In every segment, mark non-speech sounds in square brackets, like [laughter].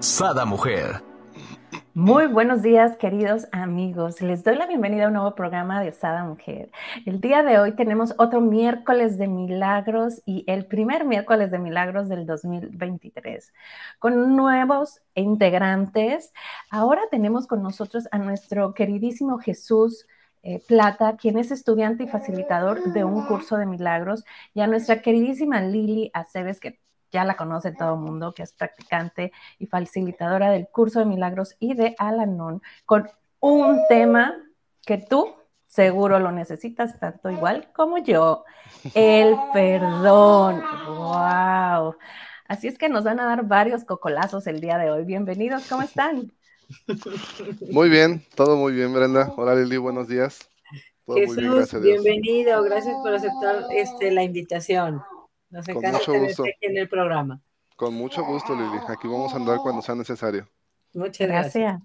Sada Mujer. Muy buenos días, queridos amigos. Les doy la bienvenida a un nuevo programa de Sada Mujer. El día de hoy tenemos otro miércoles de milagros y el primer miércoles de milagros del 2023 con nuevos integrantes. Ahora tenemos con nosotros a nuestro queridísimo Jesús. Eh, Plata, quien es estudiante y facilitador de un curso de milagros, y a nuestra queridísima Lili Aceves, que ya la conoce todo el mundo, que es practicante y facilitadora del curso de milagros y de Alanon, con un tema que tú seguro lo necesitas tanto igual como yo, el perdón. ¡Wow! Así es que nos van a dar varios cocolazos el día de hoy. Bienvenidos, ¿cómo están? Muy bien, todo muy bien, Brenda. Hola Lili, buenos días. Jesús, bienvenido, gracias por aceptar este, la invitación. Nos encanta tenerte aquí en el programa. Con mucho gusto, Lili. Aquí vamos a andar cuando sea necesario. Muchas gracias.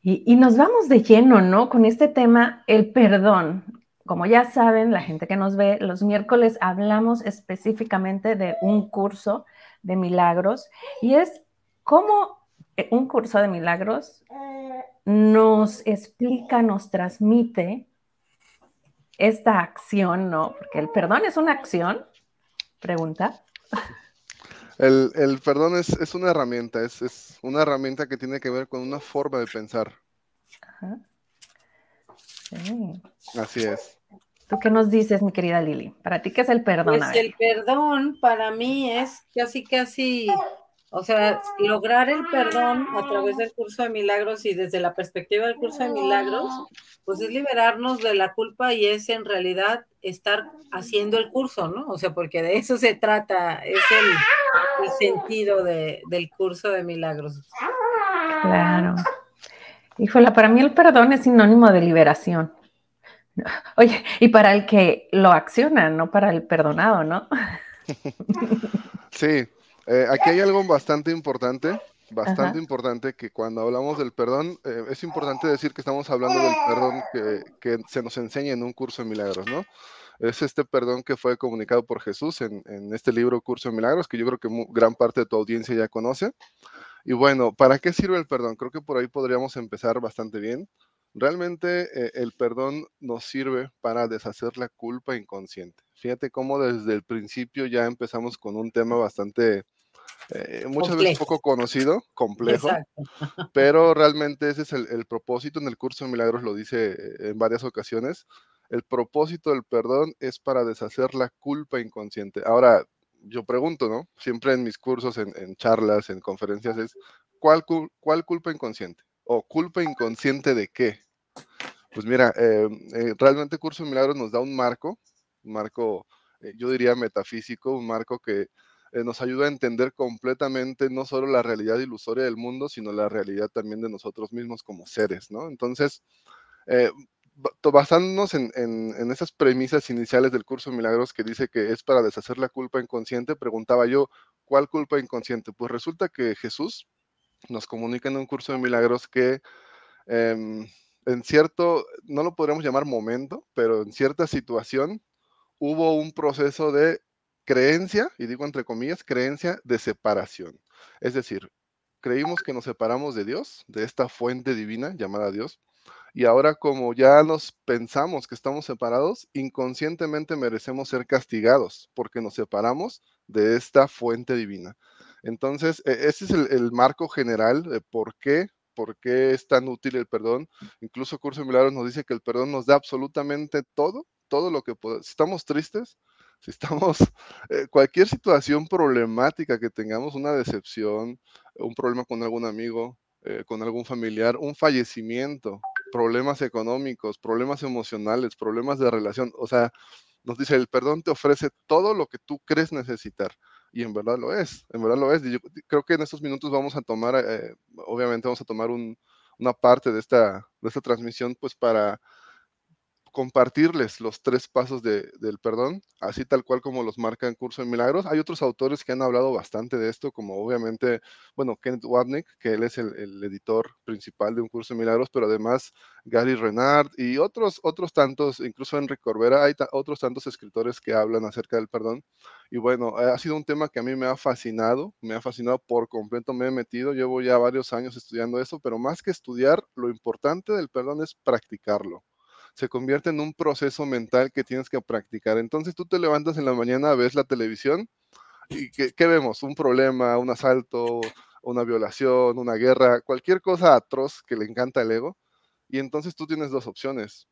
Y, y, nos vamos de lleno, ¿no? Con este tema, el perdón. Como ya saben, la gente que nos ve, los miércoles hablamos específicamente de un curso de milagros y es cómo un curso de milagros nos explica, nos transmite esta acción, ¿no? Porque el perdón es una acción, pregunta. El, perdón es, una herramienta, es, una herramienta que tiene que ver con una forma de pensar. Ajá. Así es. ¿Tú qué nos dices, mi querida Lili? ¿Para ti qué es el perdón? Pues el perdón para mí es casi, casi o sea, lograr el perdón a través del curso de milagros y desde la perspectiva del curso de milagros, pues es liberarnos de la culpa y es en realidad estar haciendo el curso, ¿no? O sea, porque de eso se trata, es el, sentido del curso de milagros. Claro. Híjole, para mí el perdón es sinónimo de liberación. Oye, y para el que lo acciona, no para el perdonado, ¿no? Sí, eh, aquí hay algo bastante importante, bastante importante, que cuando hablamos del perdón, eh, es importante decir que estamos hablando del perdón que, se nos enseña en un curso de milagros, ¿no? Es este perdón que fue comunicado por Jesús en, este libro Curso de Milagros, que yo creo que gran parte de tu audiencia ya conoce. Y bueno, ¿para qué sirve el perdón? Creo que por ahí podríamos empezar bastante bien. Realmente eh, el perdón nos sirve para deshacer la culpa inconsciente. Fíjate cómo desde el principio ya empezamos con un tema bastante eh, muchas veces poco conocido, complejo, [laughs] pero realmente ese es el, propósito en el curso de milagros, lo dice eh, en varias ocasiones. El propósito del perdón es para deshacer la culpa inconsciente. Ahora, yo pregunto, ¿no? Siempre en mis cursos, en, charlas, en conferencias, es ¿cuál, ¿cuál, culpa inconsciente? ¿O culpa inconsciente de qué? Pues mira, eh, realmente Curso de Milagros nos da un marco, un marco, yo diría metafísico, un marco que eh, nos ayuda a entender completamente no solo la realidad ilusoria del mundo, sino la realidad también de nosotros mismos como seres, ¿no? Entonces, eh, basándonos en, esas premisas iniciales del curso de milagros que dice que es para deshacer la culpa inconsciente, preguntaba yo, ¿cuál culpa inconsciente? Pues resulta que Jesús nos comunica en un curso de milagros que em, en cierto, no lo podríamos llamar momento, pero en cierta situación hubo un proceso de creencia, y digo entre comillas, creencia de separación. Es decir, creímos que nos separamos de Dios, de esta fuente divina llamada Dios, y ahora como ya nos pensamos que estamos separados, inconscientemente merecemos ser castigados porque nos separamos de esta fuente divina. Entonces, e, ese es el, marco general de por qué, por qué es tan útil el perdón. Incluso Curso de Milagros nos dice que el perdón nos da absolutamente todo, todo lo que podemos. Si estamos tristes, si estamos, [laughs] eh, cualquier situación problemática que tengamos, una decepción, un problema con algún amigo, eh, con algún familiar, un fallecimiento, problemas económicos, problemas emocionales, problemas de relación, o sea, nos dice, el perdón te ofrece todo lo que tú crees necesitar. y en verdad lo es, en verdad lo es. yo creo que en estos minutos vamos a tomar, eh, obviamente vamos a tomar una parte de esta, de esta transmisión pues para compartirles los tres pasos del perdón, así tal cual como los marca en Curso de Milagros. Hay otros autores que han hablado bastante de esto, como obviamente, bueno, Kenneth Wapnick, que él es el, editor principal de un Curso de Milagros, pero además Gary Renard y otros, otros tantos, incluso Enrique Corbera, hay otros tantos escritores que hablan acerca del perdón. Y bueno, ha sido un tema que a mí me ha fascinado, me ha fascinado por completo, me he metido, llevo ya varios años estudiando eso, pero más que estudiar, lo importante del perdón es practicarlo se convierte en un proceso mental que tienes que practicar. Entonces tú te levantas en la mañana, ves la televisión y ¿qué, vemos? Un problema, un asalto, una violación, una guerra, cualquier cosa atroz que le encanta al ego. Y entonces tú tienes dos opciones.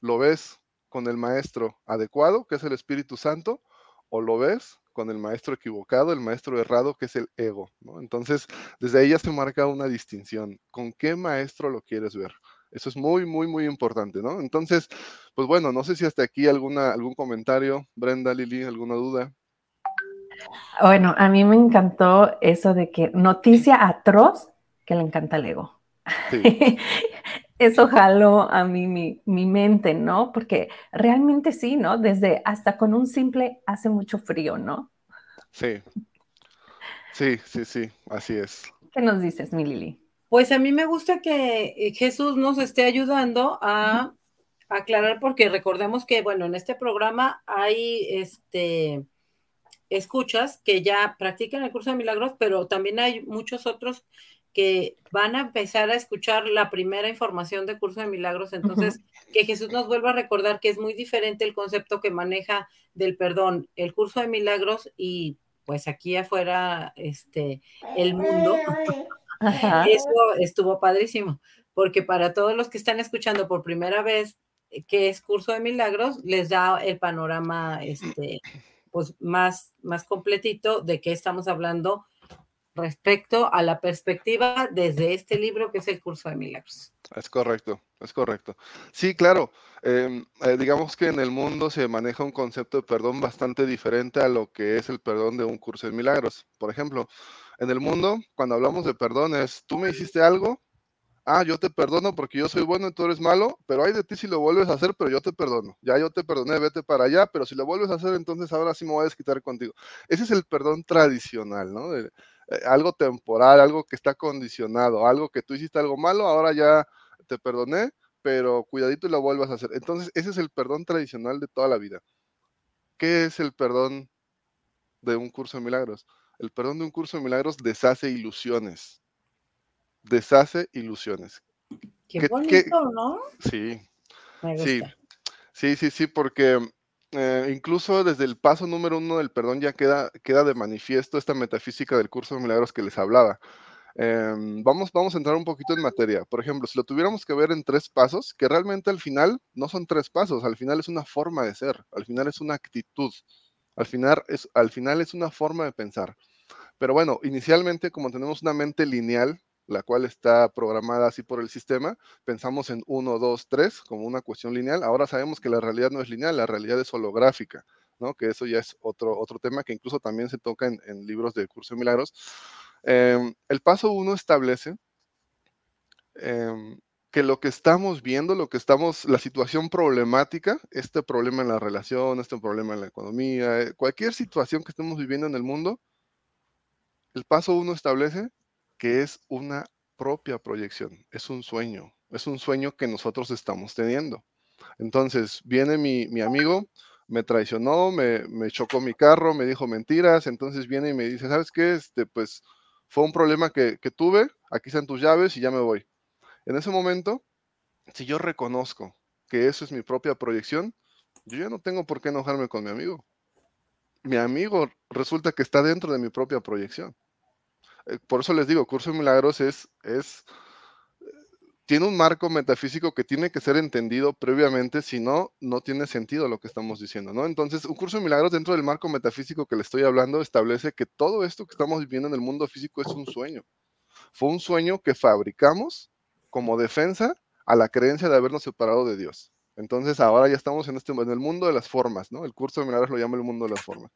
Lo ves con el maestro adecuado, que es el Espíritu Santo, o lo ves con el maestro equivocado, el maestro errado, que es el ego. Entonces, desde ahí ya se marca una distinción. ¿Con qué maestro lo quieres ver? Eso es muy, muy, muy importante, ¿no? Entonces, pues bueno, no sé si hasta aquí alguna, algún comentario, Brenda, Lili, alguna duda. Bueno, a mí me encantó eso de que noticia atroz que le encanta el ego. [laughs] eso jaló a mí mi, mi, mente, ¿no? Porque realmente sí, ¿no? Desde hasta con un simple hace mucho frío, ¿no? Sí. Sí, sí, sí, así es. ¿Qué nos dices, mi Lili? Pues a mí me gusta que eh, Jesús nos esté ayudando a, aclarar, porque recordemos que, bueno, en este programa hay este escuchas que ya practican el curso de milagros, pero también hay muchos otros que van a empezar a escuchar la primera información de curso de milagros. Entonces, que Jesús nos vuelva a recordar que es muy diferente el concepto que maneja del perdón, el curso de milagros y pues aquí afuera, este, el mundo. Eso estuvo padrísimo, porque para todos los que están escuchando por primera vez eh, que es curso de milagros, les da el panorama este, pues más, más completito de qué estamos hablando respecto a la perspectiva desde este libro que es el curso de milagros. Es correcto, es correcto. Sí, claro. Em, eh, digamos que en el mundo se maneja un concepto de perdón bastante diferente a lo que es el perdón de un curso de milagros. Por ejemplo, en el mundo, cuando hablamos de perdón, es, tú me hiciste algo, ah, yo te perdono porque yo soy bueno y tú eres malo, pero hay de ti si lo vuelves a hacer, pero yo te perdono. Ya yo te perdoné, vete para allá, pero si lo vuelves a hacer, entonces ahora sí me voy a desquitar contigo. Ese es el perdón tradicional, ¿no? Eh, algo temporal, algo que está condicionado, algo que tú hiciste algo malo, ahora ya te perdoné, pero cuidadito y lo vuelvas a hacer. Entonces, ese es el perdón tradicional de toda la vida. ¿Qué es el perdón de un curso de milagros? El perdón de un curso de milagros deshace ilusiones. Deshace ilusiones. Qué, bonito, ¿no? Sí. Sí, sí, sí, sí, porque eh, incluso desde el paso número uno del perdón ya queda, queda de manifiesto esta metafísica del curso de milagros que les hablaba. Em, vamos, vamos a entrar un poquito en materia. Por ejemplo, si lo tuviéramos que ver en tres pasos, que realmente al final no son tres pasos, al final es una forma de ser, al final es una actitud. Al final es, al final es una forma de pensar. Pero bueno, inicialmente como tenemos una mente lineal, la cual está programada así por el sistema, pensamos en 1, 2, 3 como una cuestión lineal. Ahora sabemos que la realidad no es lineal, la realidad es holográfica, ¿no? que eso ya es otro, otro tema que incluso también se toca en, libros de Curso de Milagros. Em, el paso 1 establece em, que lo que estamos viendo, lo que estamos, la situación problemática, este problema en la relación, este problema en la economía, eh, cualquier situación que estemos viviendo en el mundo, el paso uno establece que es una propia proyección, es un sueño, es un sueño que nosotros estamos teniendo. Entonces, viene mi, amigo, me traicionó, me, chocó mi carro, me dijo mentiras, entonces viene y me dice, ¿sabes qué? Este, pues fue un problema que, que tuve, aquí están tus llaves y ya me voy. En ese momento, si yo reconozco que eso es mi propia proyección, yo ya no tengo por qué enojarme con mi amigo. Mi amigo resulta que está dentro de mi propia proyección. Eh, por eso les digo, Curso de Milagros es, tiene un marco metafísico que tiene que ser entendido previamente, si no, no tiene sentido lo que estamos diciendo, ¿no? Entonces, un curso de milagros dentro del marco metafísico que le estoy hablando establece que todo esto que estamos viviendo en el mundo físico es un sueño. Fue un sueño que fabricamos como defensa a la creencia de habernos separado de Dios. Entonces ahora ya estamos en, este, en el mundo de las formas, ¿no? El curso de milagros lo llama el mundo de las formas.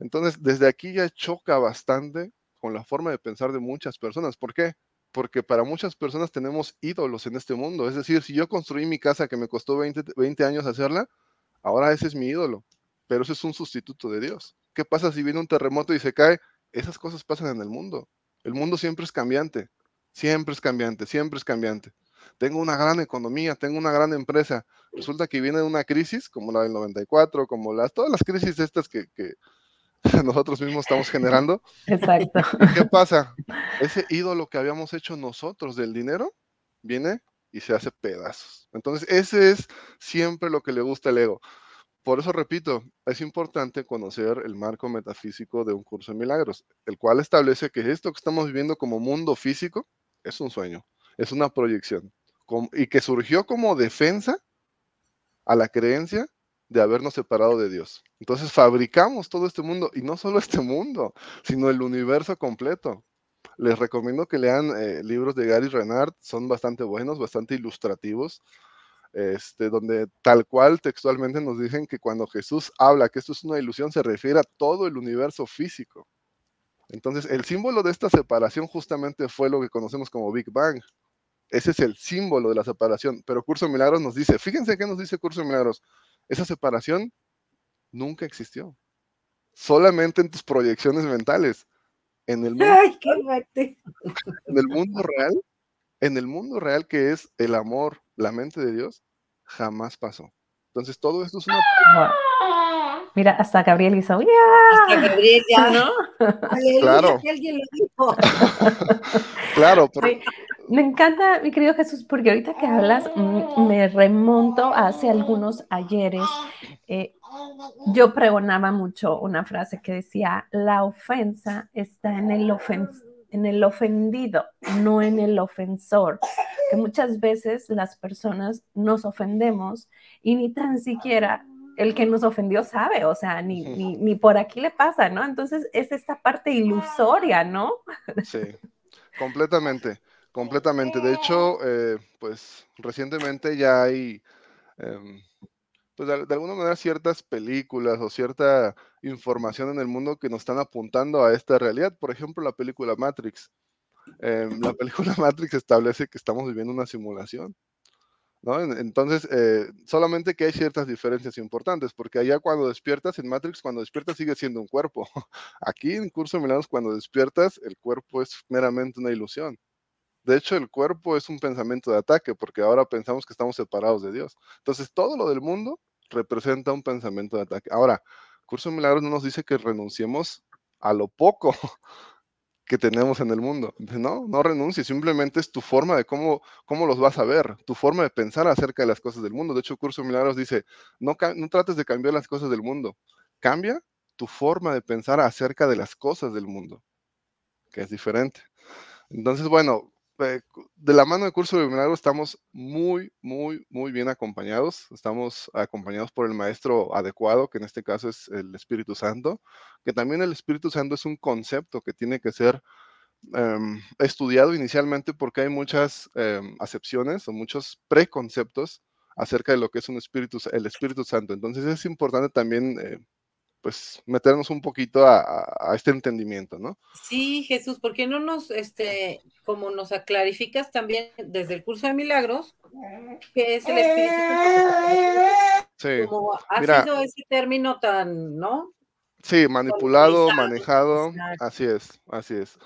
Entonces, desde aquí ya choca bastante la forma de pensar de muchas personas. ¿Por qué? Porque para muchas personas tenemos ídolos en este mundo. Es decir, si yo construí mi casa que me costó 20, 20 años hacerla, ahora ese es mi ídolo, pero ese es un sustituto de Dios. ¿Qué pasa si viene un terremoto y se cae? Esas cosas pasan en el mundo. El mundo siempre es cambiante, siempre es cambiante, siempre es cambiante. Tengo una gran economía, tengo una gran empresa. Resulta que viene una crisis como la del 94, como las, todas las crisis estas que [laughs] nosotros mismos estamos generando. Exacto. [laughs] ¿Qué pasa? Ese ídolo que habíamos hecho nosotros del dinero viene y se hace pedazos. Entonces, ese es siempre lo que le gusta al ego. Por eso repito, es importante conocer el marco metafísico de un curso de milagros, el cual establece que esto que estamos viviendo como mundo físico es un sueño, es una proyección, y que surgió como defensa a la creencia de habernos separado de Dios. Entonces fabricamos todo este mundo, y no solo este mundo, sino el universo completo. Les recomiendo que lean eh, libros de Gary Renard, son bastante buenos, bastante ilustrativos este, donde tal cual textualmente nos dicen que cuando Jesús habla que esto es una ilusión, se refiere a todo el universo físico. Entonces, el símbolo de esta separación justamente fue lo que conocemos como Big Bang. Ese es el símbolo de la separación. Pero Curso de Milagros nos dice, fíjense qué nos dice Curso de Milagros, esa separación nunca existió. Solamente en tus proyecciones mentales. En el mundo, en el mundo real, en el mundo real que es el amor, la mente de Dios, jamás pasó. Entonces todo esto es una... Mira, hasta Gabriel hizo... Hasta Gabriel ya, ¿no? [laughs] claro. alguien lo dijo. [laughs] claro. Me encanta, mi querido Jesús, porque ahorita que hablas, mm, me remonto hace algunos ayeres. Eh, yo pregonaba mucho una frase que decía, la ofensa está en el, en el ofendido, no en el ofensor que muchas veces las personas nos ofendemos y ni tan siquiera el que nos ofendió sabe, o sea, ni, ni, por aquí le pasa, ¿no? Entonces es esta parte ilusoria, ¿no? Sí, completamente, completamente. De hecho, eh, pues recientemente ya hay, em, pues de, alguna manera ciertas películas o cierta información en el mundo que nos están apuntando a esta realidad. Por ejemplo, la película Matrix. Em, la película [laughs] Matrix establece que estamos viviendo una simulación. Entonces, eh, solamente que hay ciertas diferencias importantes, porque allá cuando despiertas en Matrix, cuando despiertas sigue siendo un cuerpo. [laughs] Aquí en Curso de Milagros, cuando despiertas, el cuerpo es meramente una ilusión. De hecho, el cuerpo es un pensamiento de ataque, porque ahora pensamos que estamos separados de Dios. Entonces, todo lo del mundo representa un pensamiento de ataque. Ahora, Curso de Milagros no nos dice que renunciemos a lo poco, [laughs] que tenemos en el mundo. No, no renuncies, simplemente es tu forma de cómo, cómo los vas a ver, tu forma de pensar acerca de las cosas del mundo. De hecho, Curso Milagros dice, no, no trates de cambiar las cosas del mundo, cambia tu forma de pensar acerca de las cosas del mundo, que es diferente. Entonces, bueno, de la mano de Curso de Milagros estamos muy, muy, muy bien acompañados. Estamos acompañados por el maestro adecuado, que en este caso es el Espíritu Santo, que también el Espíritu Santo es un concepto que tiene que ser em, estudiado inicialmente porque hay muchas em, acepciones o muchos preconceptos acerca de lo que es un espíritu, el Espíritu Santo. Entonces es importante también eh, pues meternos un poquito a, este entendimiento, ¿no? Sí, Jesús, ¿por qué no nos, este, como nos clarificas también desde el curso de milagros, qué es el Espíritu Sí. Como ha sido ese término tan, ¿no? Sí, manipulado, manejado, así es, así es.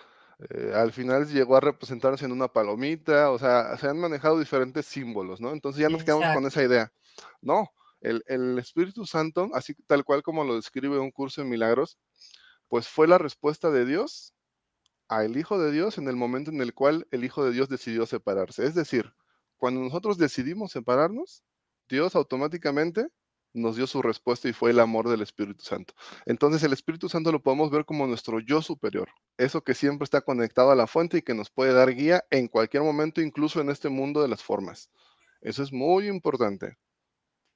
Eh, al final llegó a representarse en una palomita, o sea, se han manejado diferentes símbolos, ¿no? Entonces ya nos quedamos con esa idea. No, el, Espíritu Santo, así tal cual como lo describe un curso de milagros, pues fue la respuesta de Dios al Hijo de Dios en el momento en el cual el Hijo de Dios decidió separarse. Es decir, cuando nosotros decidimos separarnos, Dios automáticamente nos dio su respuesta y fue el amor del Espíritu Santo. Entonces el Espíritu Santo lo podemos ver como nuestro yo superior, eso que siempre está conectado a la fuente y que nos puede dar guía en cualquier momento, incluso en este mundo de las formas. Eso es muy importante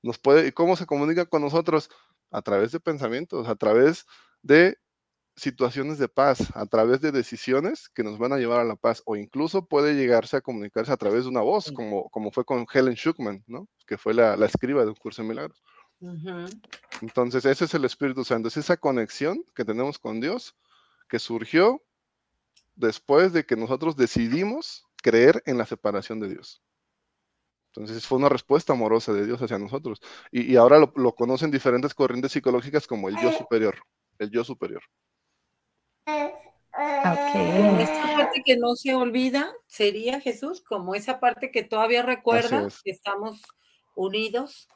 nos puede, ¿y cómo se comunica con nosotros? A través de pensamientos, a través de situaciones de paz, a través de decisiones que nos van a llevar a la paz, o incluso puede llegarse a comunicarse a través de una voz, como, como fue con Helen Schuckman, ¿no? que fue la, la escriba de un curso de milagros. Entonces, ese es el Espíritu Santo, es esa conexión que tenemos con Dios que surgió después de que nosotros decidimos creer en la separación de Dios. Entonces fue una respuesta amorosa de Dios hacia nosotros. Y, ahora lo, conocen diferentes corrientes psicológicas como el yo superior. El yo superior. Okay. Esta parte que no se olvida sería Jesús, como esa parte que todavía recuerda que estamos unidos.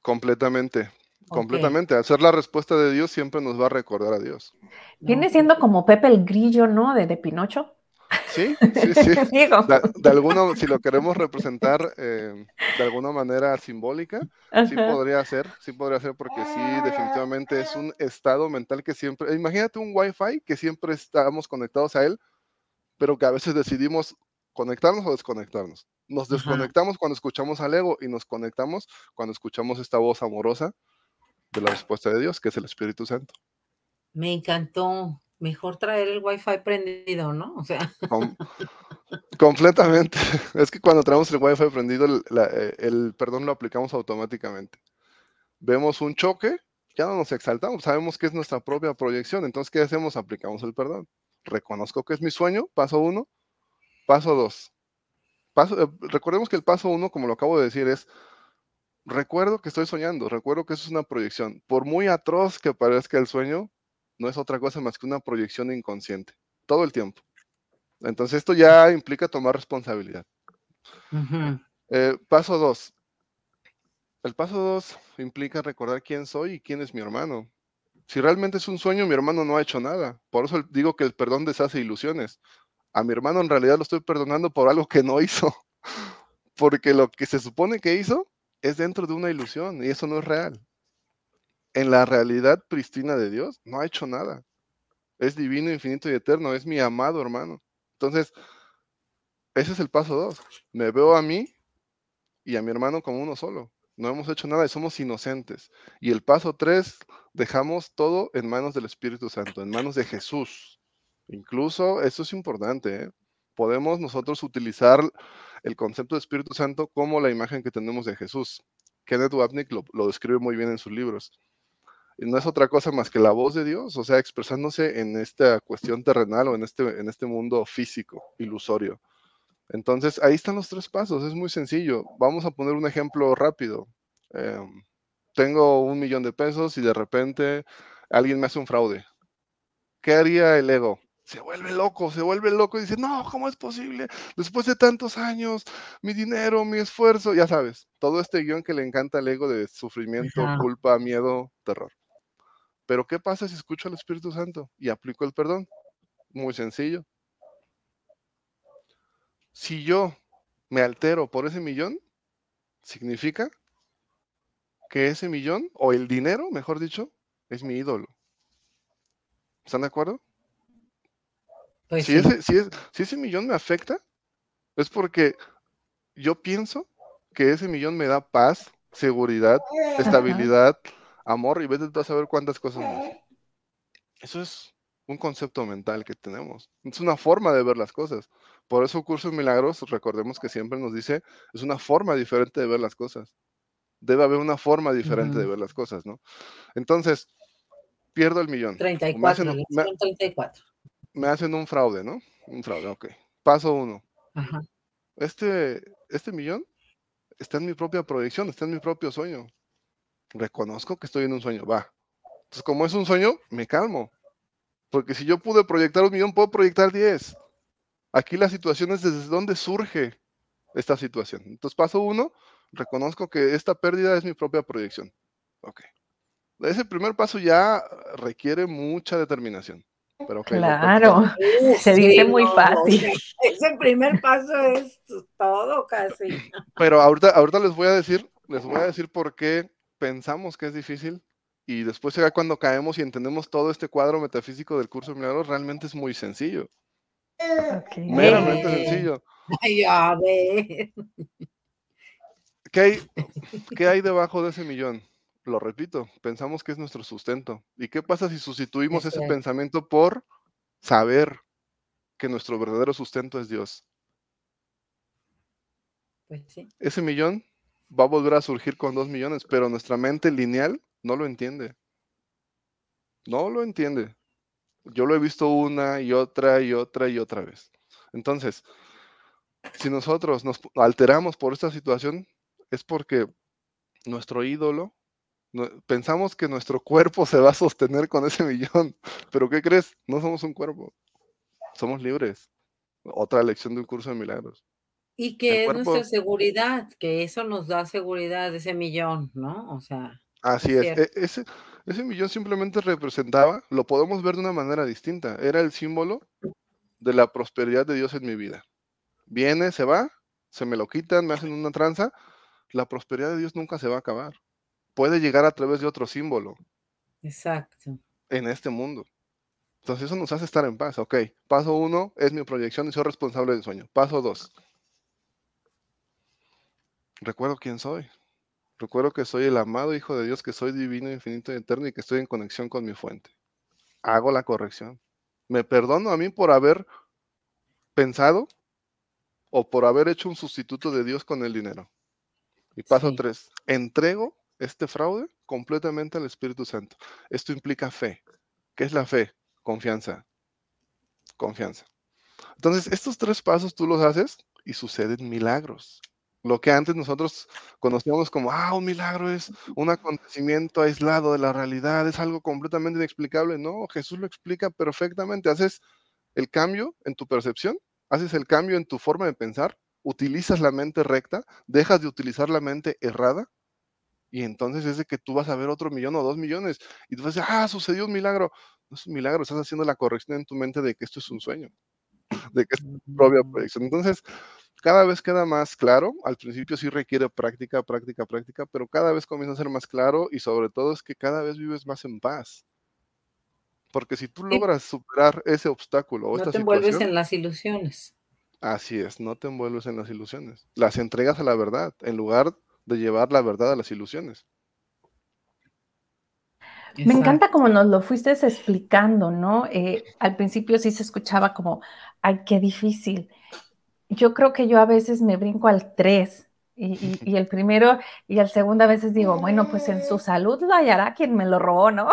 Completamente, completamente. Hacer la respuesta de Dios siempre nos va a recordar a Dios. Viene siendo como Pepe el Grillo, ¿no? De, de Pinocho. [laughs] Sí, sí, sí. De, alguna, si lo queremos representar eh, de alguna manera simbólica, sí podría ser, sí podría ser porque sí, definitivamente es un estado mental que siempre, imagínate un Wi-Fi que siempre estamos conectados a él, pero que a veces decidimos conectarnos o desconectarnos. Nos desconectamos cuando escuchamos al ego y nos conectamos cuando escuchamos esta voz amorosa de la respuesta de Dios, que es el Espíritu Santo. Me encantó mejor traer el Wi-Fi prendido, ¿no? O sea. completamente. [laughs] Es que cuando traemos el Wi-Fi prendido, eh, el, perdón lo aplicamos automáticamente. Vemos un choque, ya no nos exaltamos, sabemos que es nuestra propia proyección. Entonces, ¿qué hacemos? Aplicamos el perdón. Reconozco que es mi sueño, paso uno. Paso dos. Eh, recordemos que el paso uno, como lo acabo de decir, es recuerdo que estoy soñando, recuerdo que eso es una proyección. Por muy atroz que parezca el sueño, no es otra cosa más que una proyección inconsciente, todo el tiempo. Entonces esto ya implica tomar responsabilidad. Eh, paso dos. El paso dos implica recordar quién soy y quién es mi hermano. Si realmente es un sueño, mi hermano no ha hecho nada. Por eso digo que el perdón deshace ilusiones. A mi hermano en realidad lo estoy perdonando por algo que no hizo. [laughs] Porque lo que se supone que hizo es dentro de una ilusión y eso no es real en la realidad pristina de Dios, no ha hecho nada. Es divino, infinito y eterno, es mi amado hermano. Entonces, ese es el paso dos. Me veo a mí y a mi hermano como uno solo. No hemos hecho nada y somos inocentes. Y el paso tres, dejamos todo en manos del Espíritu Santo, en manos de Jesús. Incluso, eso es importante, ¿eh? podemos nosotros utilizar el concepto de Espíritu Santo como la imagen que tenemos de Jesús. Kenneth Wapnick lo describe muy bien en sus libros no es otra cosa más que la voz de Dios, o sea, expresándose en esta cuestión terrenal o en este, en este mundo físico, ilusorio. Entonces, ahí están los tres pasos, es muy sencillo. Vamos a poner un ejemplo rápido. Em, tengo un millón de pesos y de repente alguien me hace un fraude. ¿Qué haría el ego? Se vuelve loco, se vuelve loco y dice, no, ¿cómo es posible? Después de tantos años, mi dinero, mi esfuerzo, ya sabes, todo este guion que le encanta al ego de sufrimiento, culpa, miedo, terror. Pero ¿qué pasa si escucho al Espíritu Santo y aplico el perdón? Muy sencillo. Si yo me altero por ese millón, significa que ese millón, o el dinero, mejor dicho, es mi ídolo. ¿Están de acuerdo? Pues si, ese, si ese millón me afecta, es porque yo pienso que ese millón me da paz, seguridad, estabilidad, amor y vete a saber cuántas cosas más. Eso es un concepto mental que tenemos. Es una forma de ver las cosas. Por eso Curso de Milagros, recordemos que siempre nos dice, es una forma diferente de ver las cosas. Debe haber una forma diferente de ver las cosas, ¿no? Entonces, pierdo el millón. 34, me hacen, me, 34. me hacen un fraude, ¿no? Un fraude, ok. Paso uno. Este, este millón está en mi propia proyección, está en mi propio sueño reconozco que estoy en un sueño, va. Entonces, como es un sueño, me calmo. Porque si yo pude proyectar un millón, puedo proyectar 10. Aquí la situación es desde dónde surge esta situación. Entonces, paso uno, reconozco que esta pérdida es mi propia proyección. Ok. Ese primer paso ya requiere mucha determinación. Pero claro, se dice muy fácil. Ese primer paso es todo casi. Pero ahorita, ahorita les voy a decir, les voy a decir por qué pensamos que es difícil y después ya cuando caemos y entendemos todo este cuadro metafísico del curso de milagros, realmente es muy sencillo. Meramente sencillo. ¿Qué hay, ¿Qué hay debajo de ese millón? Lo repito, pensamos que es nuestro sustento. ¿Y qué pasa si sustituimos ese pensamiento por saber que nuestro verdadero sustento es Dios? Pues ese millón va a volver a surgir con dos millones, pero nuestra mente lineal no lo entiende. No lo entiende. Yo lo he visto una y otra y otra y otra vez. Entonces, si nosotros nos alteramos por esta situación, es porque nuestro ídolo, pensamos que nuestro cuerpo se va a sostener con ese millón, [laughs] pero ¿qué crees? No somos un cuerpo, somos libres. Otra lección de un curso de milagros. Y que es nuestra seguridad, que eso nos da seguridad, ese millón, ¿no? O sea. Así es. E, ese, ese millón simplemente representaba, lo podemos ver de una manera distinta, era el símbolo de la prosperidad de Dios en mi vida. Viene, se va, se me lo quitan, me hacen una tranza, la prosperidad de Dios nunca se va a acabar. Puede llegar a través de otro símbolo. Exacto. En este mundo. Entonces eso nos hace estar en paz. Ok, paso uno es mi proyección y soy responsable del sueño. Paso dos. Recuerdo quién soy. Recuerdo que soy el amado Hijo de Dios, que soy divino, infinito y eterno y que estoy en conexión con mi fuente. Hago la corrección. Me perdono a mí por haber pensado o por haber hecho un sustituto de Dios con el dinero. Y paso tres, entrego este fraude completamente al Espíritu Santo. Esto implica fe. ¿Qué es la fe? Confianza. Confianza. Entonces, estos tres pasos tú los haces y suceden milagros. Lo que antes nosotros conocíamos como, ah, un milagro es un acontecimiento aislado de la realidad, es algo completamente inexplicable. No, Jesús lo explica perfectamente. Haces el cambio en tu percepción, haces el cambio en tu forma de pensar utilizas la mente recta, dejas de utilizar la mente errada, y entonces es de que tú vas a ver otro millón o dos millones, y tú vas a decir, ah, sucedió un milagro. No es un milagro, estás haciendo la corrección en tu mente de que esto es un sueño, de que es tu propia mm. proyección. Entonces, cada vez queda más claro, al principio sí requiere práctica, práctica, práctica, pero cada vez comienza a ser más claro y sobre todo es que cada vez vives más en paz. Porque si tú logras superar ese obstáculo o no te envuelves en las ilusiones. Así es, no te envuelves en las ilusiones. Las entregas a la verdad, en lugar de llevar la verdad a las ilusiones. Me encanta como nos lo fuiste explicando, ¿no? Eh, al principio sí se escuchaba como, ay, qué difícil. Yo creo que yo a veces me brinco al 3 y, y, el primero y el segundo a veces digo, bueno, pues en su salud lo hallará quien me lo robó, ¿no?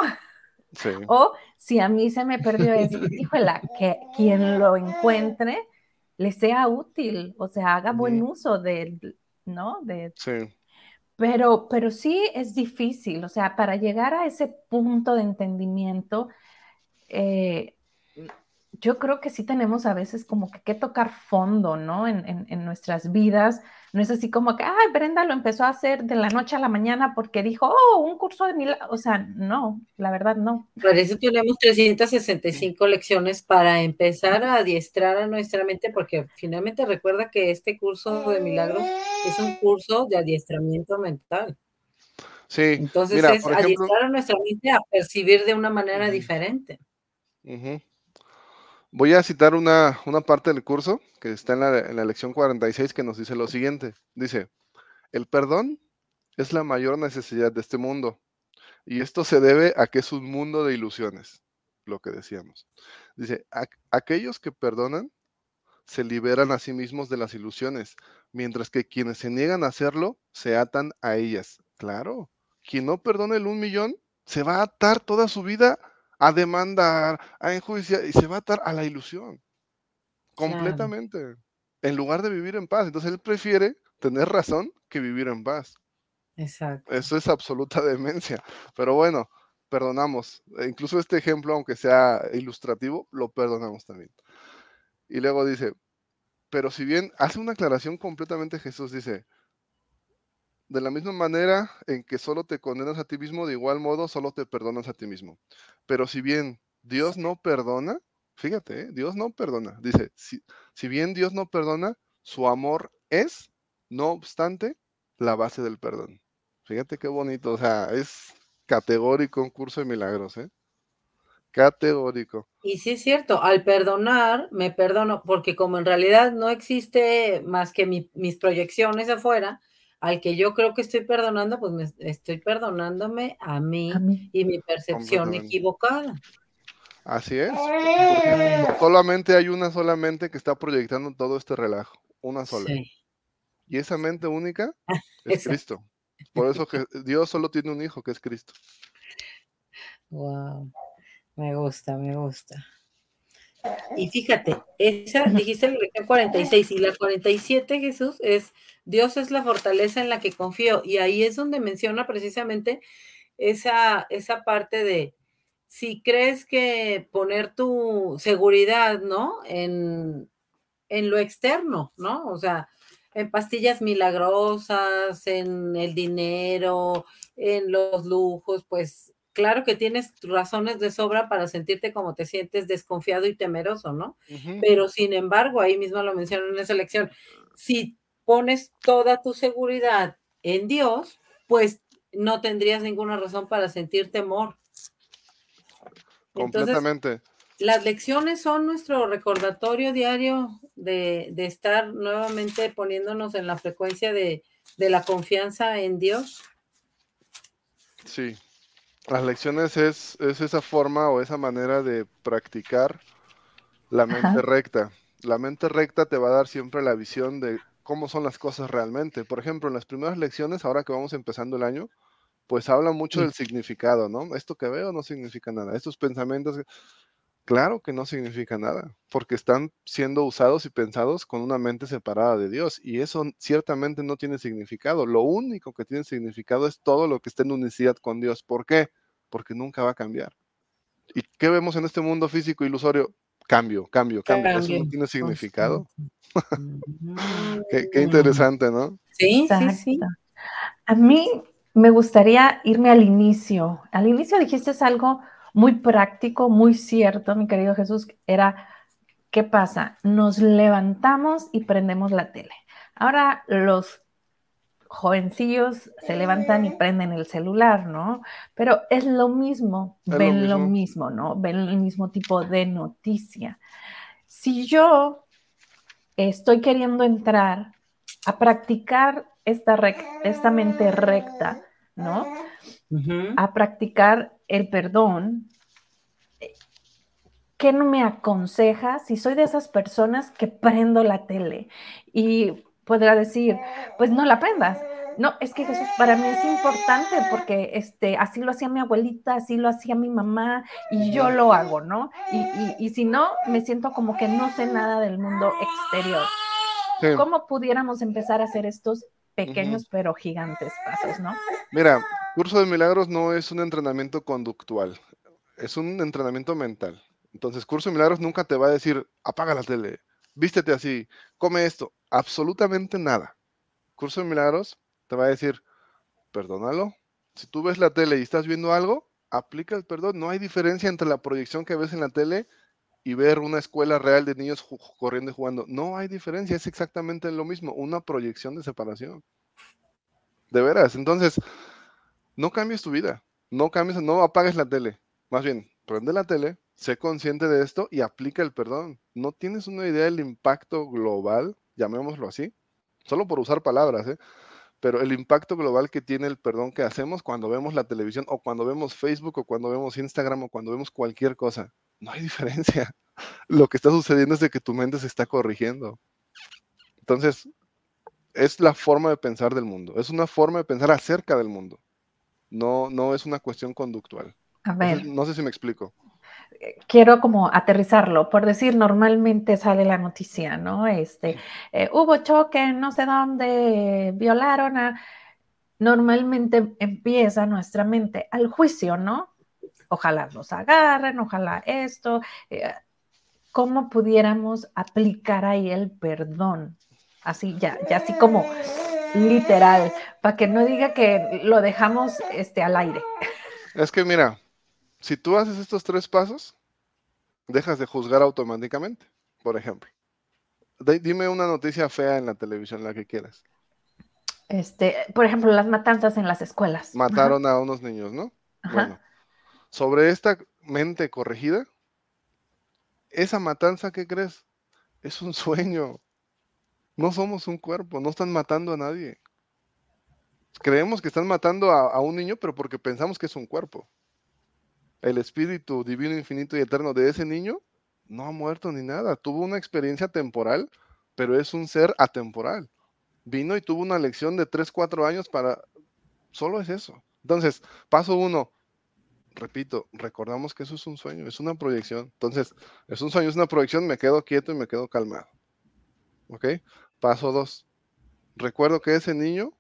Sí. [laughs] O si a mí se me perdió, es, híjole, que quien lo encuentre, le sea útil, o sea, haga buen uso de, ¿no? De, sí. Pero, pero sí es difícil, o sea, para llegar a ese punto de entendimiento, eh, yo creo que sí tenemos a veces como que, que tocar fondo, ¿no? En, en, nuestras vidas. No es así como que, ay, Brenda lo empezó a hacer de la noche a la mañana porque dijo, oh, un curso de mil, o sea, no, la verdad no. Por eso tenemos 365 lecciones para empezar a adiestrar a nuestra mente, porque finalmente recuerda que este curso de milagros es un curso de adiestramiento mental. Sí. Entonces es adiestrar a nuestra mente a percibir de una manera diferente. Voy a citar una, parte del curso que está en la, en la lección 46 que nos dice lo siguiente. Dice, el perdón es la mayor necesidad de este mundo. Y esto se debe a que es un mundo de ilusiones, lo que decíamos. Dice, aquellos que perdonan se liberan a sí mismos de las ilusiones, mientras que quienes se niegan a hacerlo se atan a ellas. Claro, quien no perdona el un millón se va a atar toda su vida a demandar, a enjuiciar y se va a atar a la ilusión. Completamente. En lugar de vivir en paz. Entonces él prefiere tener razón que vivir en paz. Exacto. Eso es absoluta [laughs] demencia. Pero bueno, perdonamos. E incluso este ejemplo, aunque sea ilustrativo, lo perdonamos también. Y luego dice, pero si bien hace una aclaración completamente Jesús, dice, de la misma manera en que solo te condenas a ti mismo, de igual modo solo te perdonas a ti mismo. Pero si bien Dios no perdona, fíjate, ¿eh? Dios no perdona. Dice, si, si bien Dios no perdona, su amor es, no obstante, la base del perdón. Fíjate qué bonito, o sea, es categórico un curso de milagros, ¿eh? Categórico. Y sí es cierto, al perdonar, me perdono, porque como en realidad no existe más que mis proyecciones afuera, al que yo creo que estoy perdonando, pues me estoy perdonándome a mí, y mi percepción equivocada. Así es. solamente hay una solamente que está proyectando todo este relajo. Una sola. y esa mente única [laughs] es Cristo. Por eso que Dios solo tiene un hijo, que es Cristo. Wow, me gusta, me gusta. Y fíjate, esa dijiste la lección 46 y la 47, Jesús, es Dios es la fortaleza en la que confío. Y ahí es donde menciona precisamente esa, esa parte de si crees que poner tu seguridad, ¿no? En, en lo externo, ¿no? O sea, en pastillas milagrosas, en el dinero, en los lujos, pues claro que tienes razones de sobra para sentirte como te sientes desconfiado y temeroso, ¿no? Pero sin embargo, ahí mismo lo menciono en esa lección, si pones toda tu seguridad en Dios, pues no tendrías ninguna razón para sentir temor. Completamente. las lecciones son nuestro recordatorio diario de, estar nuevamente poniéndonos en la frecuencia de, de la confianza en Dios. Sí, las lecciones es, esa forma o esa manera de practicar la mente recta. La mente recta te va a dar siempre la visión de cómo son las cosas realmente. Por ejemplo, en las primeras lecciones, ahora que vamos empezando el año, pues habla mucho del significado, ¿no? Esto que veo no significa nada. Estos pensamientos, claro que no significa nada, porque están siendo usados y pensados con una mente separada de Dios. Y eso ciertamente no tiene significado. Lo único que tiene significado es todo lo que está en unicidad con Dios. ¿Por qué? Porque nunca va a cambiar. ¿Y qué vemos en este mundo físico ilusorio? Cambio, cambio, cambio. Eso no tiene significado. [laughs] qué, qué, interesante, ¿no? Sí, sí, sí. A mí me gustaría irme al inicio. Al inicio dijiste algo muy práctico, muy cierto, mi querido Jesús, era, ¿qué pasa? Nos levantamos y prendemos la tele. Ahora los jovencillos se levantan y prenden el celular, ¿no? Pero es lo mismo, ven lo mismo. ¿no? Ven el mismo tipo de noticia. Si yo estoy queriendo entrar a practicar esta, esta mente recta, ¿no? A practicar el perdón. ¿Qué no me aconseja si soy de esas personas que prendo la tele? Y podrá decir, pues no la prendas. No, es que Jesús para mí es importante porque este, así lo hacía mi abuelita, así lo hacía mi mamá y yo lo hago, ¿no? Y, si no, me siento como que no sé nada del mundo exterior. ¿Cómo pudiéramos empezar a hacer estos pequeños pero gigantes pasos, ¿no? Mira, curso de milagros no es un entrenamiento conductual, es un entrenamiento mental. Entonces, curso de milagros nunca te va a decir, apaga la tele, vístete así, come esto, absolutamente nada. Curso de milagros te va a decir, perdónalo. Si tú ves la tele y estás viendo algo, aplica el perdón. No hay diferencia entre la proyección que ves en la tele y ver una escuela real de niños corriendo y jugando. No hay diferencia, es exactamente lo mismo, una proyección de separación. De veras, entonces, no cambies tu vida, no cambies, no apagues la tele. Más bien, prende la tele, sé consciente de esto y aplica el perdón. No tienes una idea del impacto global, llamémoslo así, solo por usar palabras, ¿eh? pero el impacto global que tiene el perdón que hacemos cuando vemos la televisión o cuando vemos Facebook o cuando vemos Instagram o cuando vemos cualquier cosa no hay [laughs] diferencia. Lo que está sucediendo es de que tu mente se está corrigiendo. Entonces, es la forma de pensar del mundo, es una forma de pensar acerca del mundo. No, no es una cuestión conductual. A ver. No sé, si me explico. Quiero como aterrizarlo, por decir, normalmente sale la noticia, ¿no? Este, eh, hubo choque, no sé dónde, violaron a... Normalmente empieza nuestra mente al juicio, ¿no? ojalá nos agarren, ojalá esto, eh, ¿cómo pudiéramos aplicar ahí el perdón? Así, ya, ya así como literal, para que no diga que lo dejamos este, al aire. Es que mira, si tú haces estos tres pasos, dejas de juzgar automáticamente, por ejemplo. dime una noticia fea en la televisión, la que quieras. Este, por ejemplo, las matanzas en las escuelas. Mataron a unos niños, ¿no? Bueno, sobre esta mente corregida, esa matanza, ¿qué crees? Es un sueño. No somos un cuerpo, no están matando a nadie. Creemos que están matando a, un niño, pero porque pensamos que es un cuerpo. El espíritu divino, infinito y eterno de ese niño no ha muerto ni nada. Tuvo una experiencia temporal, pero es un ser atemporal. Vino y tuvo una lección de 3, 4 años para... Solo es eso. Entonces, paso uno, repito, recordamos que eso es un sueño, es una proyección. Entonces, es un sueño, es una proyección, me quedo quieto y me quedo calmado. ¿Ok? Paso dos, recuerdo que ese niño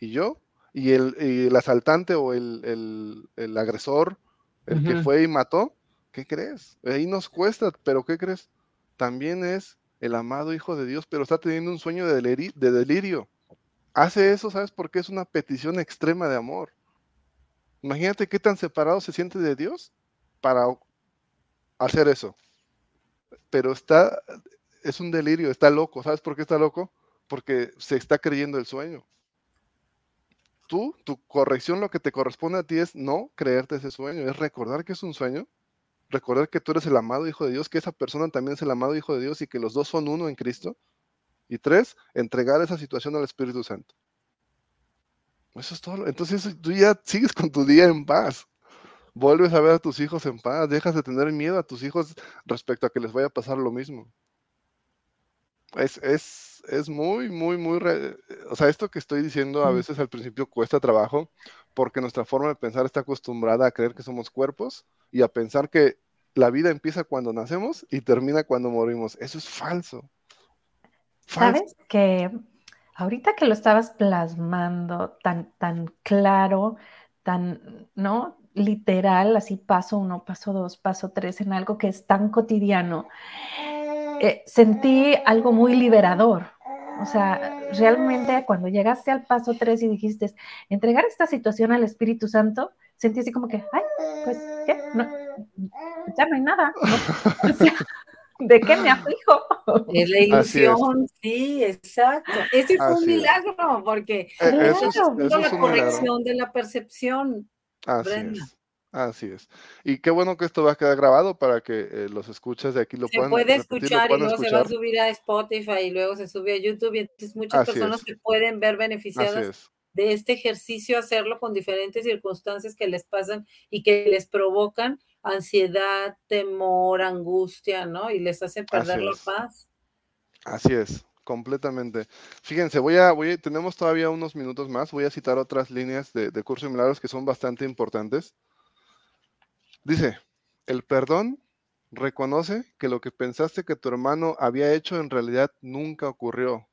y yo, y el, asaltante o el, agresor, el que fue y mató, ¿qué crees? Ahí nos cuesta, pero ¿qué crees? También es el amado Hijo de Dios, pero está teniendo un sueño de, de delirio. Hace eso, ¿sabes por qué? Es una petición extrema de amor. Imagínate qué tan separado se siente de Dios para hacer eso. Pero está, es un delirio, está loco. ¿Sabes por qué está loco? Porque se está creyendo el sueño. Tú, tu corrección, lo que te corresponde a ti es no creerte ese sueño, es recordar que es un sueño, recordar que tú eres el amado Hijo de Dios, que esa persona también es el amado Hijo de Dios y que los dos son uno en Cristo. Y tres, entregar esa situación al Espíritu Santo. Eso es todo. Entonces tú ya sigues con tu día en paz. Vuelves a ver a tus hijos en paz. Dejas de tener miedo a tus hijos respecto a que les vaya a pasar lo mismo. Es, es, es muy, muy, muy... O sea, esto que estoy diciendo a veces al principio cuesta trabajo porque nuestra forma de pensar está acostumbrada a creer que somos cuerpos y a pensar que la vida empieza cuando nacemos y termina cuando morimos. Eso es falso. ¿Sabes que ahorita que lo estabas plasmando tan, tan claro, tan, ¿no? Literal, así paso uno, paso dos, paso tres, en algo que es tan cotidiano, eh, sentí algo muy liberador. O sea, realmente cuando llegaste al paso tres y dijiste, entregar esta situación al Espíritu Santo, sentí así como que, ay, pues, ¿qué? No, ya no hay nada. [laughs] ¿De qué me aflijo? Es la ilusión, sí, exacto. Ese fue un milagro, porque e-, es, la corrección de la percepción. Así es. Así es. Y qué bueno que esto va a quedar grabado para que eh, los escuchas de aquí lo se puede escuchar y luego se va a subir a Spotify y luego se sube a YouTube y entonces muchas personas que pueden ver beneficiadas de este ejercicio, hacerlo con diferentes circunstancias que les pasan y que les provocan ansiedad, temor, angustia, ¿no? Y les hacen perder la paz. Así es, completamente. Fíjense, voy a, voy tenemos todavía unos minutos más, voy a citar otras líneas de, de curso de milagros que son bastante importantes. Dice, el perdón reconoce que lo que pensaste que tu hermano había hecho en realidad nunca ocurrió.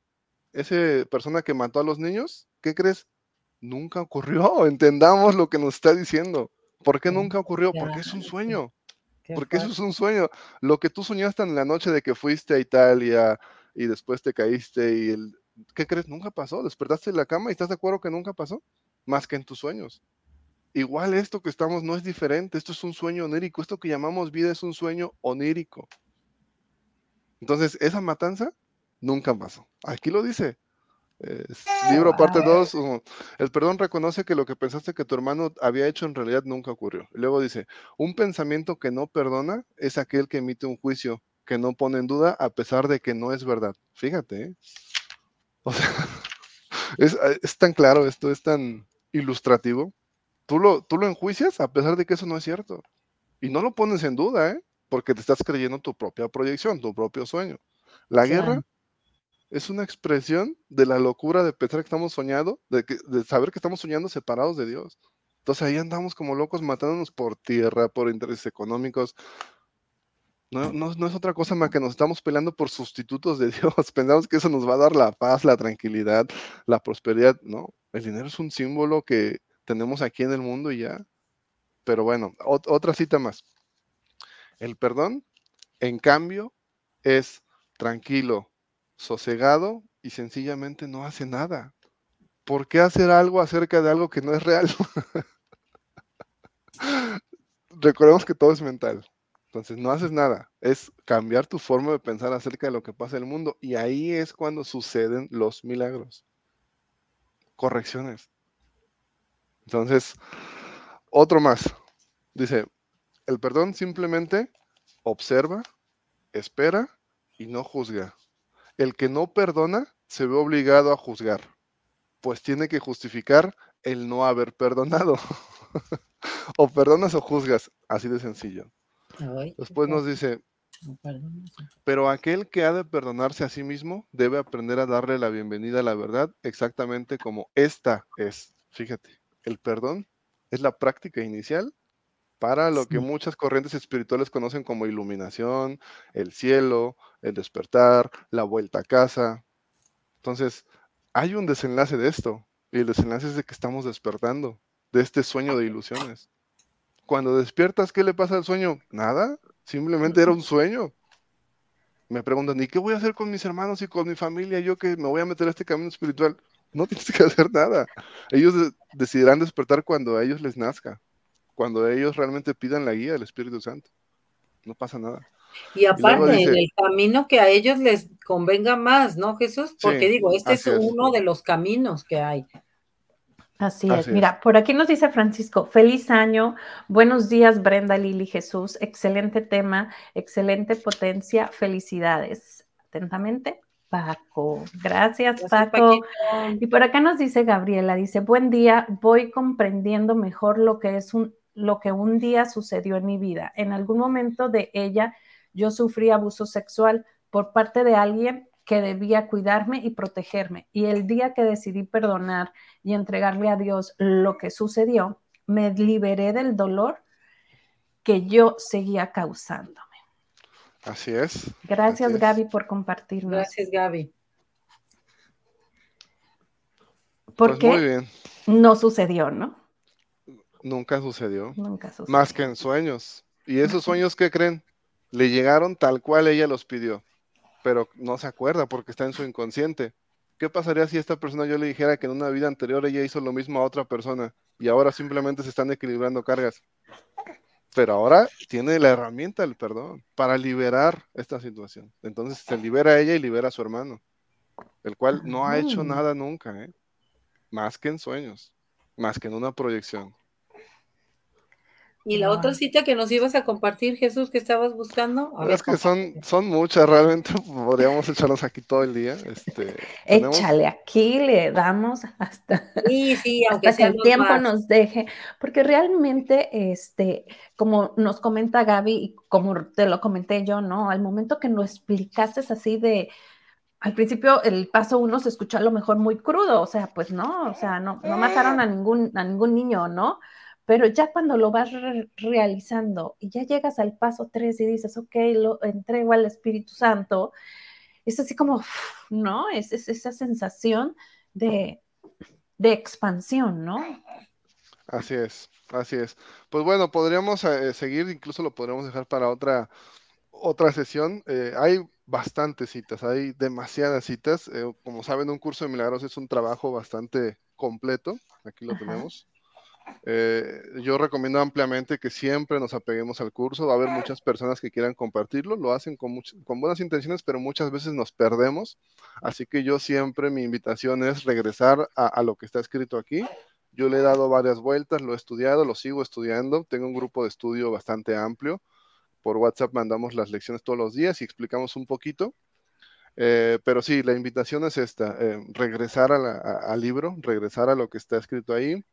Esa persona que mató a los niños, ¿qué crees? Nunca ocurrió. [laughs] Entendamos lo que nos está diciendo. ¿Por qué nunca ocurrió? Porque es un sueño. Porque eso es un sueño. Lo que tú soñaste en la noche de que fuiste a Italia y después te caíste y el... ¿Qué crees? Nunca pasó. Despertaste en la cama y estás de acuerdo que nunca pasó. Más que en tus sueños. Igual esto que estamos no es diferente. Esto es un sueño onírico. Esto que llamamos vida es un sueño onírico. Entonces, esa matanza nunca pasó. Aquí lo dice. libro parte 2, el perdón reconoce que lo que pensaste que tu hermano había hecho en realidad nunca ocurrió. Luego dice, un pensamiento que no perdona es aquel que emite un juicio que no pone en duda a pesar de que no es verdad. Fíjate, ¿eh? o sea, [laughs] es, es, tan claro esto, es tan ilustrativo. Tú lo, tú lo enjuicias a pesar de que eso no es cierto. Y no lo pones en duda, ¿eh? Porque te estás creyendo tu propia proyección, tu propio sueño. La guerra es una expresión de la locura de pensar que estamos soñando, de, de saber que estamos soñando separados de Dios. Entonces ahí andamos como locos matándonos por tierra, por intereses económicos. No, no, no, es otra cosa más que nos estamos peleando por sustitutos de [laughs] Dios. Pensamos que eso nos va a dar la paz, la tranquilidad, la prosperidad. No, el dinero es un símbolo que tenemos aquí en el mundo y ya. Pero bueno, otra cita más. El perdón, en cambio, es tranquilo, sosegado y sencillamente no hace nada. ¿Por qué hacer algo acerca de algo que no es real? [laughs] Recordemos que todo es mental. Entonces no haces nada. Es cambiar tu forma de pensar acerca de lo que pasa en el mundo. Y ahí es cuando suceden los milagros. Correcciones. Entonces, otro más. Dice, el perdón simplemente observa, espera y no juzga. El que no perdona se ve obligado a juzgar, pues tiene que justificar el no haber perdonado. [laughs] o perdonas o juzgas, así de sencillo. Después nos dice, Pero aquel que ha de perdonarse a sí mismo debe aprender a darle la bienvenida a la verdad exactamente como esta es. Fíjate, el perdón es la práctica inicial para lo que muchas corrientes espirituales conocen como iluminación, el cielo, el despertar, la vuelta a casa. Entonces, hay un desenlace de esto, y el desenlace es de que estamos despertando de este sueño de ilusiones. Cuando despiertas, ¿qué le pasa al sueño? Nada, simplemente era un sueño. Me preguntan, ¿y qué voy a hacer con mis hermanos y con mi familia? Yo que me voy a meter a este camino espiritual. [laughs] No tienes que hacer nada. Ellos decidirán despertar cuando a ellos les nazca cuando ellos realmente pidan la guía del Espíritu Santo. No pasa nada. Y aparte, en el camino que a ellos les convenga más, ¿no, Jesús? Porque digo, este es uno de los caminos que hay. Así, es. Mira, por aquí nos dice Francisco, feliz año, buenos días Brenda, Lili, Jesús, excelente tema, excelente potencia, felicidades. Atentamente, Paco. Gracias, Paco. Y por acá nos dice Gabriela, dice, buen día, voy comprendiendo mejor lo que es un lo que un día sucedió en mi vida. En algún momento de ella yo sufrí abuso sexual por parte de alguien que debía cuidarme y protegerme. Y el día que decidí perdonar y entregarle a Dios lo que sucedió, me liberé del dolor que yo seguía causándome. Así es. Gracias Gaby por compartirnos. Gracias Gaby. Porque pues no sucedió, ¿no? Nunca sucedió. Nunca sucedió. Más que en sueños. Y esos sueños que creen, le llegaron tal cual ella los pidió, pero no se acuerda porque está en su inconsciente. ¿Qué pasaría si esta persona yo le dijera que en una vida anterior ella hizo lo mismo a otra persona y ahora simplemente se están equilibrando cargas? Pero ahora tiene la herramienta del perdón para liberar esta situación. Entonces se libera ella y libera a su hermano, el cual no ha hecho nada nunca, ¿eh? más que en sueños, más que en una proyección. ¿Y la otra cita que nos ibas a compartir, Jesús, que estabas buscando? es que son, son muchas, realmente [laughs] podríamos echarnos aquí todo el día. Este, Échale, aquí le damos hasta, sí, sí, [laughs] aunque que el tiempo nos deje, porque realmente, este, como nos comenta Gaby y como te lo comenté yo, ¿no? Al momento que lo explicaste así de, al principio el paso uno se escuchó a lo mejor muy crudo, o sea, pues no, o sea, no, no mataron a ningún, a ningún niño, ¿no? Pero ya cuando lo vas realizando y ya llegas al paso 3 y dices, ok, lo entrego al Espíritu Santo, es así como, ¿no? Es, esa sensación de, expansión, ¿no? Así es, así es. Pues bueno, podríamos eh, seguir, incluso lo podríamos dejar para otra, otra sesión. Eh, hay bastantes citas, hay demasiadas citas. Eh, como saben, un curso de milagros es un trabajo bastante completo. Aquí lo tenemos. Eh, yo recomiendo ampliamente que siempre nos apeguemos al curso. Va a haber muchas personas que quieran compartirlo, lo hacen con, con buenas intenciones, pero muchas veces nos perdemos. Así que yo siempre mi invitación es regresar a, lo que está escrito aquí. Yo le he dado varias vueltas, lo he estudiado, lo sigo estudiando. Tengo un grupo de estudio bastante amplio. Por WhatsApp mandamos las lecciones todos los días y explicamos un poquito. Eh, pero sí, la invitación es esta, eh, regresar al libro, regresar a lo que está escrito ahí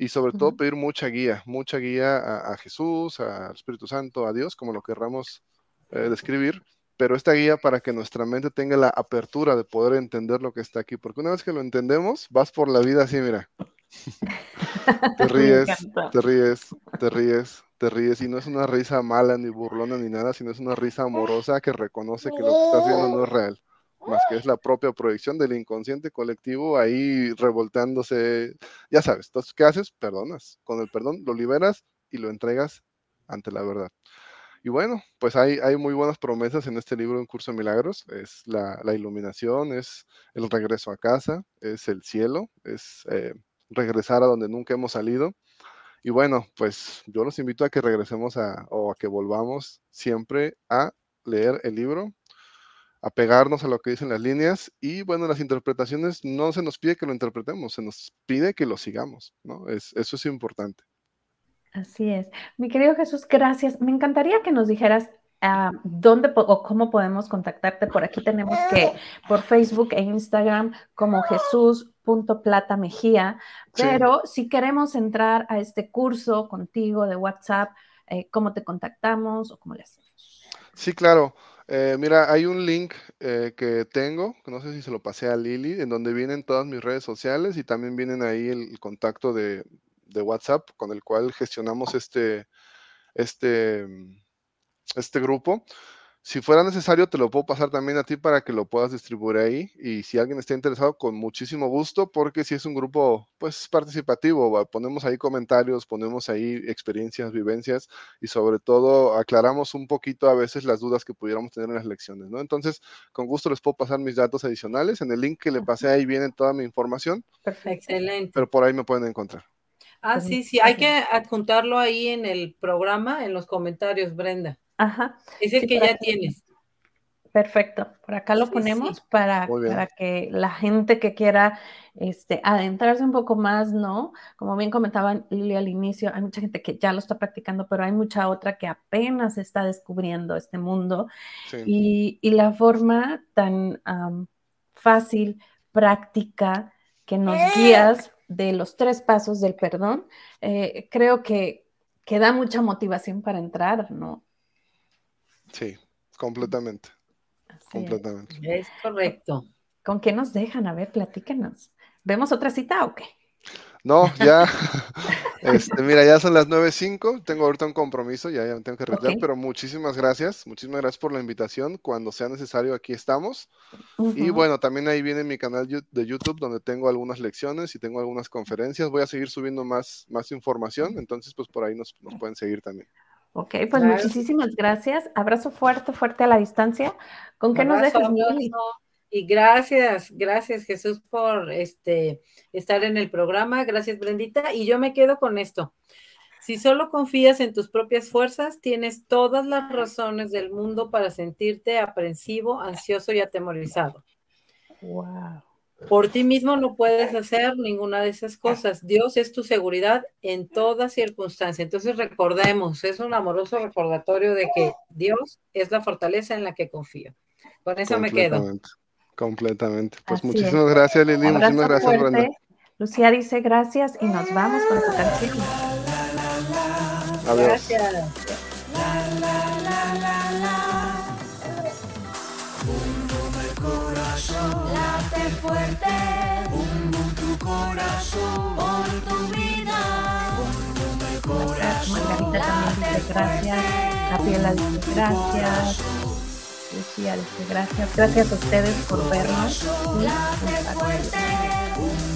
y sobre todo pedir mucha guía, mucha guía a, Jesús, al Espíritu Santo, a Dios, como lo querramos eh, describir, pero esta guía para que nuestra mente tenga la apertura de poder entender lo que está aquí, porque una vez que lo entendemos, vas por la vida así, mira. [laughs] te ríes, te ríes, te ríes, te ríes, y no es una risa mala, ni burlona, ni nada, sino es una risa amorosa que reconoce que lo que estás viendo no es real más que es la propia proyección del inconsciente colectivo ahí revoltándose. Ya sabes, entonces, ¿qué haces? Perdonas. Con el perdón lo liberas y lo entregas ante la verdad. Y bueno, pues hay, hay muy buenas promesas en este libro, Un Curso de Milagros. Es la, iluminación, es el regreso a casa, es el cielo, es eh, regresar a donde nunca hemos salido. Y bueno, pues yo los invito a que regresemos a, o a que volvamos siempre a leer el libro, apegarnos a lo que dicen las líneas y bueno, las interpretaciones no se nos pide que lo interpretemos, se nos pide que lo sigamos, ¿no? Es, eso es importante. Así es. Mi querido Jesús, gracias. Me encantaría que nos dijeras ah, dónde o cómo podemos contactarte. Por aquí tenemos que por Facebook e Instagram como Jesús.plata Mejía, pero si queremos entrar a este curso contigo de WhatsApp, eh, ¿cómo te contactamos o cómo le hacemos? Sí, claro. Eh, mira, hay un link eh, que tengo, no sé si se lo pasé a Lili, en donde vienen todas mis redes sociales y también vienen ahí el, contacto de, de, WhatsApp con el cual gestionamos este, este, este grupo. Si fuera necesario, te lo puedo pasar también a ti para que lo puedas distribuir ahí. Y si alguien está interesado, con muchísimo gusto, porque si es un grupo, pues, participativo, ponemos ahí comentarios, ponemos ahí experiencias, vivencias y sobre todo aclaramos un poquito a veces las dudas que pudiéramos tener en las lecciones, ¿no? Entonces, con gusto les puedo pasar mis datos adicionales. En el link que le pasé ahí viene toda mi información. Perfecto. Excelente. Pero por ahí me pueden encontrar. Ah, sí, sí, hay que adjuntarlo ahí en el programa, en los comentarios, Brenda. Ajá. Es el que ya tienes. Perfecto. Por acá lo ponemos Para, para que la gente que quiera este, adentrarse un poco más, ¿no? Como bien comentaba Lili al inicio, hay mucha gente que ya lo está practicando, pero hay mucha otra que apenas está descubriendo este mundo. Y, la forma tan fácil, práctica, que nos guías de los tres pasos del perdón, eh, creo que, que da mucha motivación para entrar, ¿no? Sí, completamente. completamente. Es. correcto. ¿Con qué nos dejan? A ver, platíquenos. ¿Vemos otra cita o qué? No, ya. [laughs] este, mira, ya son las 9.05. Tengo ahorita un compromiso, ya, ya me tengo que retirar, pero muchísimas gracias. Muchísimas gracias por la invitación. Cuando sea necesario, aquí estamos. Y bueno, también ahí viene mi canal de YouTube donde tengo algunas lecciones y tengo algunas conferencias. Voy a seguir subiendo más, más información, entonces pues por ahí nos, nos pueden seguir también. Ok, pues muchísimas gracias. Abrazo fuerte, fuerte a la distancia. ¿Con qué nos dejas, Y gracias, gracias Jesús por este estar en el programa. Gracias, Brendita. Y yo me quedo con esto. Si solo confías en tus propias fuerzas, tienes todas las razones del mundo para sentirte aprensivo, ansioso y atemorizado. Wow. Por ti mismo no puedes hacer ninguna de esas cosas. Dios es tu seguridad en toda circunstancia. Entonces recordemos, es un amoroso recordatorio de que Dios es la fortaleza en la que confío. Con eso me quedo. Completamente. Pues muchísimas gracias, Lili. Muchísimas gracias, Brenda. Lucía dice gracias y nos vamos con tu canción. Adiós. Gracias. Fuerte. Bum, tu corazón por tu vida. El corazón. Margarita también dice gracias. Gabriela dice gracias. Lucía dice gracias. Gracias a ustedes por vernos. Fuerte.